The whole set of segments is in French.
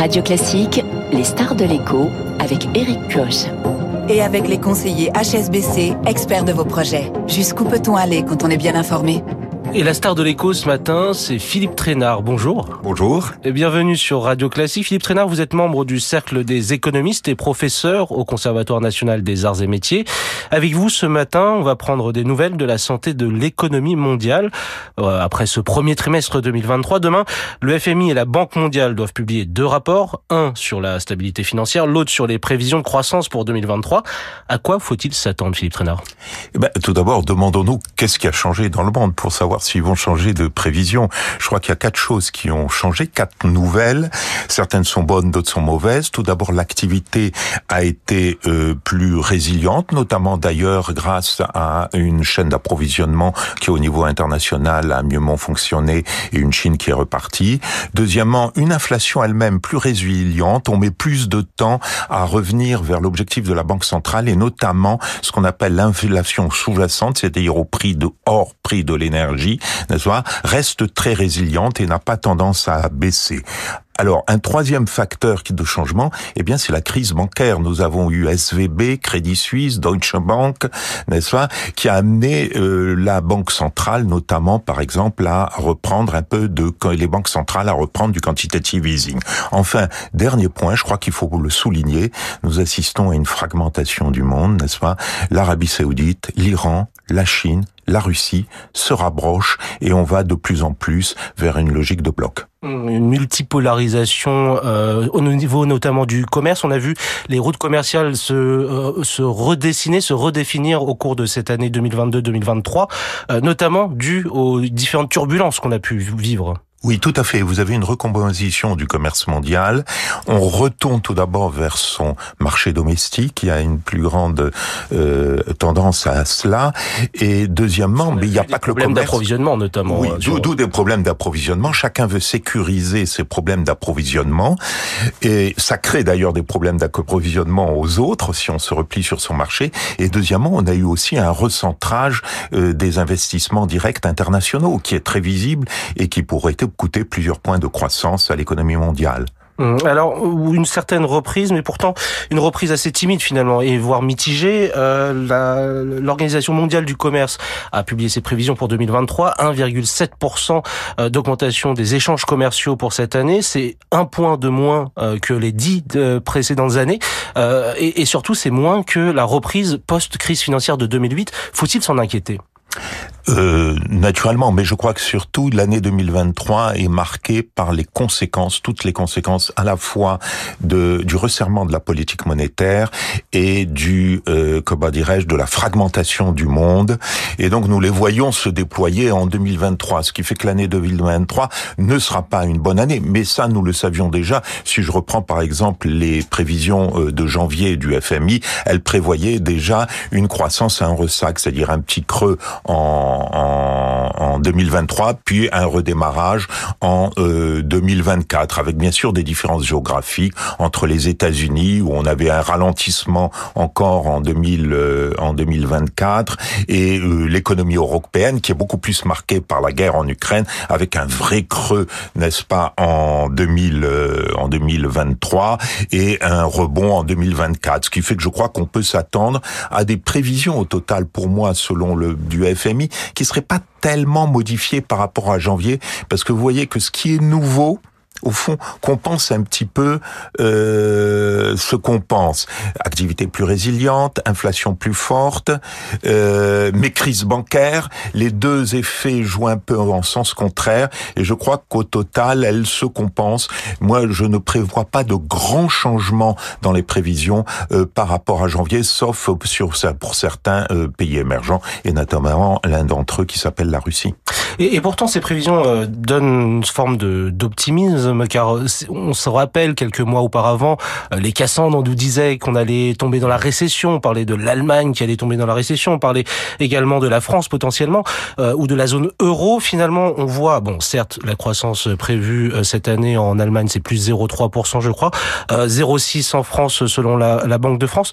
Radio Classique, les stars de l'écho avec Eric Koch. Et avec les conseillers HSBC, experts de vos projets. Jusqu'où peut-on aller quand on est bien informé? Et la star de l'écho ce matin, c'est Philippe Trénard. Bonjour. Bonjour. Et bienvenue sur Radio Classique. Philippe Trénard, vous êtes membre du Cercle des économistes et professeur au Conservatoire national des arts et métiers. Avec vous ce matin, on va prendre des nouvelles de la santé de l'économie mondiale. Euh, après ce premier trimestre 2023, demain, le FMI et la Banque mondiale doivent publier deux rapports. Un sur la stabilité financière, l'autre sur les prévisions de croissance pour 2023. À quoi faut-il s'attendre, Philippe Trénard eh ben, Tout d'abord, demandons-nous qu'est-ce qui a changé dans le monde pour savoir s'ils vont changer de prévision. Je crois qu'il y a quatre choses qui ont changé, quatre nouvelles. Certaines sont bonnes, d'autres sont mauvaises. Tout d'abord, l'activité a été euh, plus résiliente, notamment d'ailleurs grâce à une chaîne d'approvisionnement qui au niveau international a mieux fonctionné et une Chine qui est repartie. Deuxièmement, une inflation elle-même plus résiliente. On met plus de temps à revenir vers l'objectif de la Banque centrale et notamment ce qu'on appelle l'inflation sous-jacente, c'est-à-dire au prix de hors prix de l'énergie n'est-ce pas, reste très résiliente et n'a pas tendance à baisser. Alors, un troisième facteur de changement, eh bien, c'est la crise bancaire. Nous avons eu SVB, Crédit Suisse, Deutsche Bank, n'est-ce pas, qui a amené euh, la banque centrale, notamment, par exemple, à reprendre un peu de les banques centrales à reprendre du quantitative easing. Enfin, dernier point, je crois qu'il faut le souligner, nous assistons à une fragmentation du monde, n'est-ce pas L'Arabie Saoudite, l'Iran, la Chine, la Russie se rapproche et on va de plus en plus vers une logique de bloc. Une multipolarisation euh, au niveau notamment du commerce. On a vu les routes commerciales se, euh, redessiner, se redéfinir au cours de cette année 2022-2023, euh, notamment dû aux différentes turbulences qu'on a pu vivre. Oui, tout à fait. Vous avez une recomposition du commerce mondial. On retourne tout d'abord vers son marché domestique. Il y a une plus grande euh, tendance à cela. Et deuxièmement, mais il n'y a pas que le commerce. d'approvisionnement notamment. Oui, euh, d'où des problèmes d'approvisionnement. Chacun veut sécuriser ses problèmes d'approvisionnement. Et ça crée d'ailleurs des problèmes d'approvisionnement aux autres si on se replie sur son marché. Et deuxièmement, on a eu aussi un recentrage euh, des investissements directs internationaux qui est très visible et qui pourrait être coûter plusieurs points de croissance à l'économie mondiale. Hum, alors une certaine reprise, mais pourtant une reprise assez timide finalement et voire mitigée. Euh, L'Organisation mondiale du commerce a publié ses prévisions pour 2023, 1,7% euh, d'augmentation des échanges commerciaux pour cette année. C'est un point de moins euh, que les dix précédentes années euh, et surtout c'est moins que la reprise post-crise financière de 2008. Faut-il s'en inquiéter? Euh, naturellement, mais je crois que surtout l'année 2023 est marquée par les conséquences, toutes les conséquences à la fois de, du resserrement de la politique monétaire et du, euh, comment dirais-je, de la fragmentation du monde. Et donc nous les voyons se déployer en 2023, ce qui fait que l'année 2023 ne sera pas une bonne année. Mais ça, nous le savions déjà. Si je reprends par exemple les prévisions euh, de janvier du FMI, elles prévoyaient déjà une croissance à un ressac, c'est-à-dire un petit creux en en, 2023, puis un redémarrage en 2024, euh, avec bien sûr des différences géographiques entre les États-Unis où on avait un ralentissement encore en 2000 euh, en 2024 et euh, l'économie européenne qui est beaucoup plus marquée par la guerre en Ukraine avec un vrai creux, n'est-ce pas, en 2000 en 2023 et un rebond en 2024, ce qui fait que je crois qu'on peut s'attendre à des prévisions au total pour moi selon le du FMI qui serait pas tellement modifié par rapport à janvier, parce que vous voyez que ce qui est nouveau, au fond, qu'on pense un petit peu euh, ce qu'on pense. Activité plus résiliente, inflation plus forte, euh, mais crise bancaire, les deux effets jouent un peu en sens contraire, et je crois qu'au total, elles se compensent. Moi, je ne prévois pas de grands changements dans les prévisions euh, par rapport à janvier, sauf sur pour certains euh, pays émergents, et notamment l'un d'entre eux qui s'appelle la Russie. Et, pourtant, ces prévisions euh, donnent une forme d'optimisme car euh, on se rappelle quelques mois auparavant, euh, les Cassandres nous disaient qu'on allait tomber dans la récession, on parlait de l'Allemagne qui allait tomber dans la récession, on parlait également de la France potentiellement, euh, ou de la zone euro. Finalement, on voit, bon, certes, la croissance prévue cette année en Allemagne, c'est plus 0,3%, je crois, 0,6 en France selon la, la Banque de France.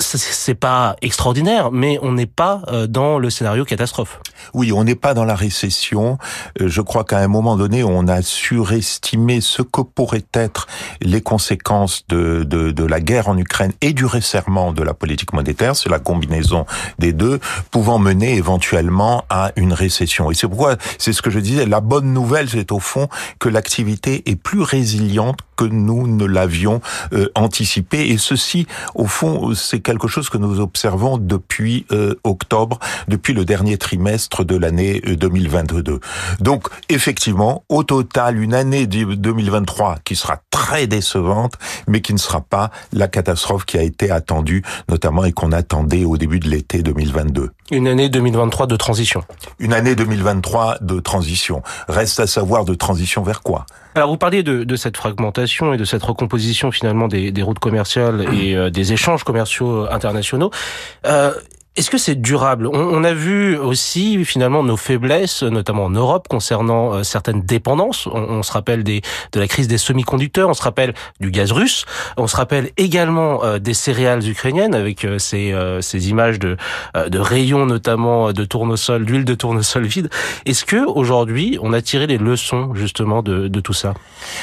c'est pas extraordinaire, mais on n'est pas dans le scénario catastrophe. Oui, on n'est pas dans la récession. Euh, je crois qu'à un moment donné, on a surestimé ce que pourraient être les conséquences de, de, de la guerre en Ukraine et du resserrement de la politique monétaire. C'est la combinaison des deux, pouvant mener éventuellement à une récession. Et c'est pourquoi, c'est ce que je disais, la bonne nouvelle, c'est au fond que l'activité est plus résiliente que nous ne l'avions euh, anticipé. Et ceci, au fond, c'est quelque chose que nous observons depuis euh, octobre, depuis le dernier trimestre de l'année 2022. Euh, Donc, effectivement, au total, une année 2023 qui sera très décevante, mais qui ne sera pas la catastrophe qui a été attendue, notamment et qu'on attendait au début de l'été 2022. Une année 2023 de transition. Une année 2023 de transition. Reste à savoir de transition vers quoi? Alors vous parliez de, de, cette fragmentation et de cette recomposition finalement des, des routes commerciales et euh, des échanges commerciaux internationaux. Euh, est-ce que c'est durable? On, on, a vu aussi finalement nos faiblesses, notamment en Europe, concernant euh, certaines dépendances. On, on, se rappelle des, de la crise des semi-conducteurs, on se rappelle du gaz russe, on se rappelle également euh, des céréales ukrainiennes avec euh, ces, euh, ces, images de, euh, de rayons notamment de tournesol, d'huile de tournesol vide. Est-ce que aujourd'hui on a tiré les leçons justement de, de tout ça?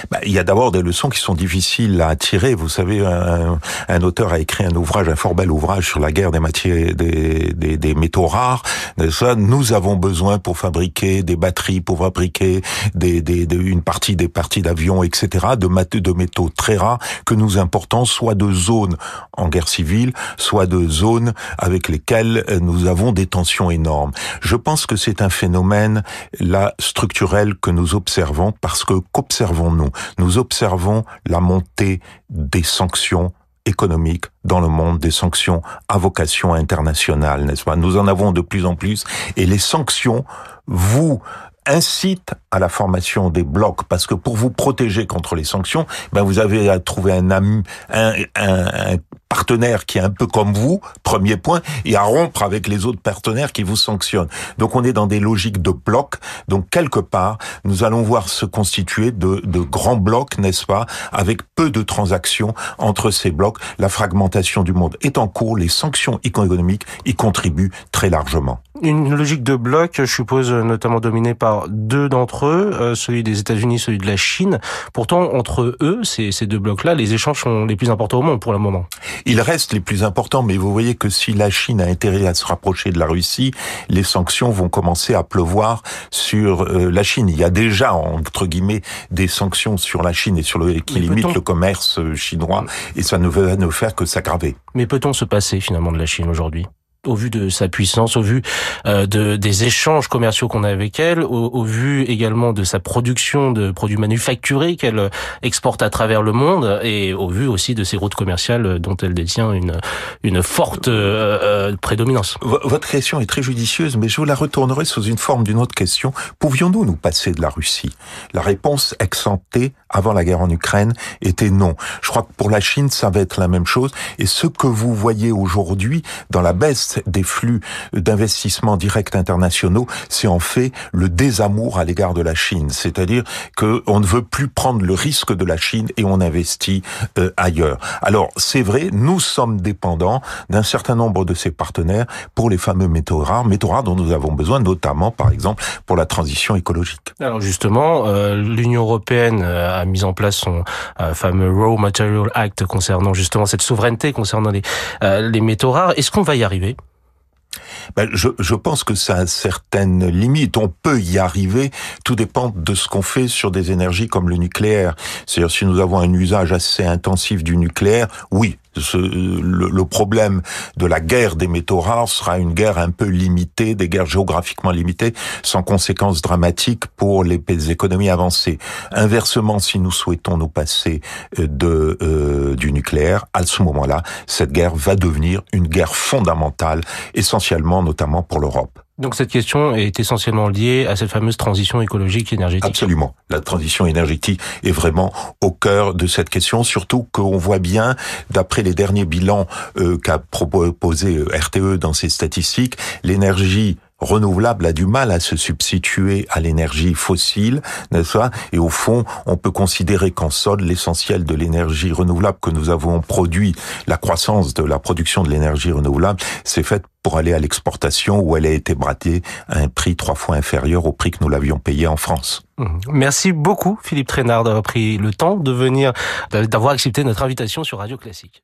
Bah, Il y a d'abord des leçons qui sont difficiles à tirer. Vous savez, un, un auteur a écrit un ouvrage, un fort bel ouvrage sur la guerre des matières des des, des, métaux rares. Ça, nous avons besoin pour fabriquer des batteries, pour fabriquer des, des, une partie des parties d'avions, etc. De, de métaux très rares que nous importons, soit de zones en guerre civile, soit de zones avec lesquelles nous avons des tensions énormes. Je pense que c'est un phénomène là structurel que nous observons parce que qu'observons-nous? Nous observons la montée des sanctions économiques dans le monde, des sanctions à vocation internationale, n'est-ce pas? Nous en avons de plus en plus et les sanctions vous incitent à la formation des blocs parce que pour vous protéger contre les sanctions, ben vous avez à trouver un, ami, un, un, un partenaire qui est un peu comme vous, premier point, et à rompre avec les autres partenaires qui vous sanctionnent. Donc on est dans des logiques de blocs. Donc quelque part, nous allons voir se constituer de, de grands blocs, n'est-ce pas, avec peu de transactions entre ces blocs. La fragmentation du monde est en cours. Les sanctions économiques y contribuent très largement. Une logique de blocs, je suppose, notamment dominée par deux d'entre eux, euh, celui des États-Unis, celui de la Chine. Pourtant, entre eux, ces, ces deux blocs-là, les échanges sont les plus importants au monde pour le moment. Ils restent les plus importants, mais vous voyez que si la Chine a intérêt à se rapprocher de la Russie, les sanctions vont commencer à pleuvoir sur euh, la Chine. Il y a déjà, entre guillemets, des sanctions sur la Chine et sur le, qui limitent le commerce euh, chinois, et ça ne va ne faire que s'aggraver. Mais peut-on se passer finalement de la Chine aujourd'hui? Au vu de sa puissance, au vu euh, de, des échanges commerciaux qu'on a avec elle, au, au, vu également de sa production de produits manufacturés qu'elle exporte à travers le monde, et au vu aussi de ses routes commerciales dont elle détient une, une forte euh, euh, prédominance. Votre question est très judicieuse, mais je vous la retournerai sous une forme d'une autre question. Pouvions-nous nous passer de la Russie? La réponse exemptée avant la guerre en Ukraine était non. Je crois que pour la Chine, ça va être la même chose. Et ce que vous voyez aujourd'hui dans la baisse des flux d'investissements directs internationaux, c'est en fait le désamour à l'égard de la Chine. C'est-à-dire qu'on ne veut plus prendre le risque de la Chine et on investit euh, ailleurs. Alors, c'est vrai, nous sommes dépendants d'un certain nombre de ces partenaires pour les fameux métaux rares, métaux rares dont nous avons besoin, notamment, par exemple, pour la transition écologique. Alors justement, euh, l'Union européenne a mis en place son euh, fameux Raw Material Act concernant justement cette souveraineté concernant les, euh, les métaux rares. Est-ce qu'on va y arriver? Ben, je, je, pense que ça a certaines limites. On peut y arriver. Tout dépend de ce qu'on fait sur des énergies comme le nucléaire. C'est-à-dire si nous avons un usage assez intensif du nucléaire, oui, le, problème de la guerre des métaux rares sera une guerre un peu limitée, des guerres géographiquement limitées, sans conséquences dramatiques pour les, les économies avancées. Inversement, si nous souhaitons nous passer de euh, du nucléaire, à ce moment-là, cette guerre va devenir une guerre fondamentale, essentiellement, notamment pour l'Europe. Donc cette question est essentiellement liée à cette fameuse transition écologique et énergétique. Absolument. La transition énergétique est vraiment au cœur de cette question, surtout qu'on voit bien, d'après les derniers bilans euh, qu'a proposé RTE dans ses statistiques, l'énergie renouvelable a du mal à se substituer à l'énergie fossile, n'est-ce pas? Et au fond, on peut considérer qu'en sol, l'essentiel de l'énergie renouvelable que nous avons produit, la croissance de la production de l'énergie renouvelable, c'est fait pour aller à l'exportation où elle a été bradée à un prix trois fois inférieur au prix que nous l'avions payé en France. Mmh. Merci beaucoup Philippe Trainard d'avoir pris le temps de venir, d'avoir accepté notre invitation sur Radio Classique.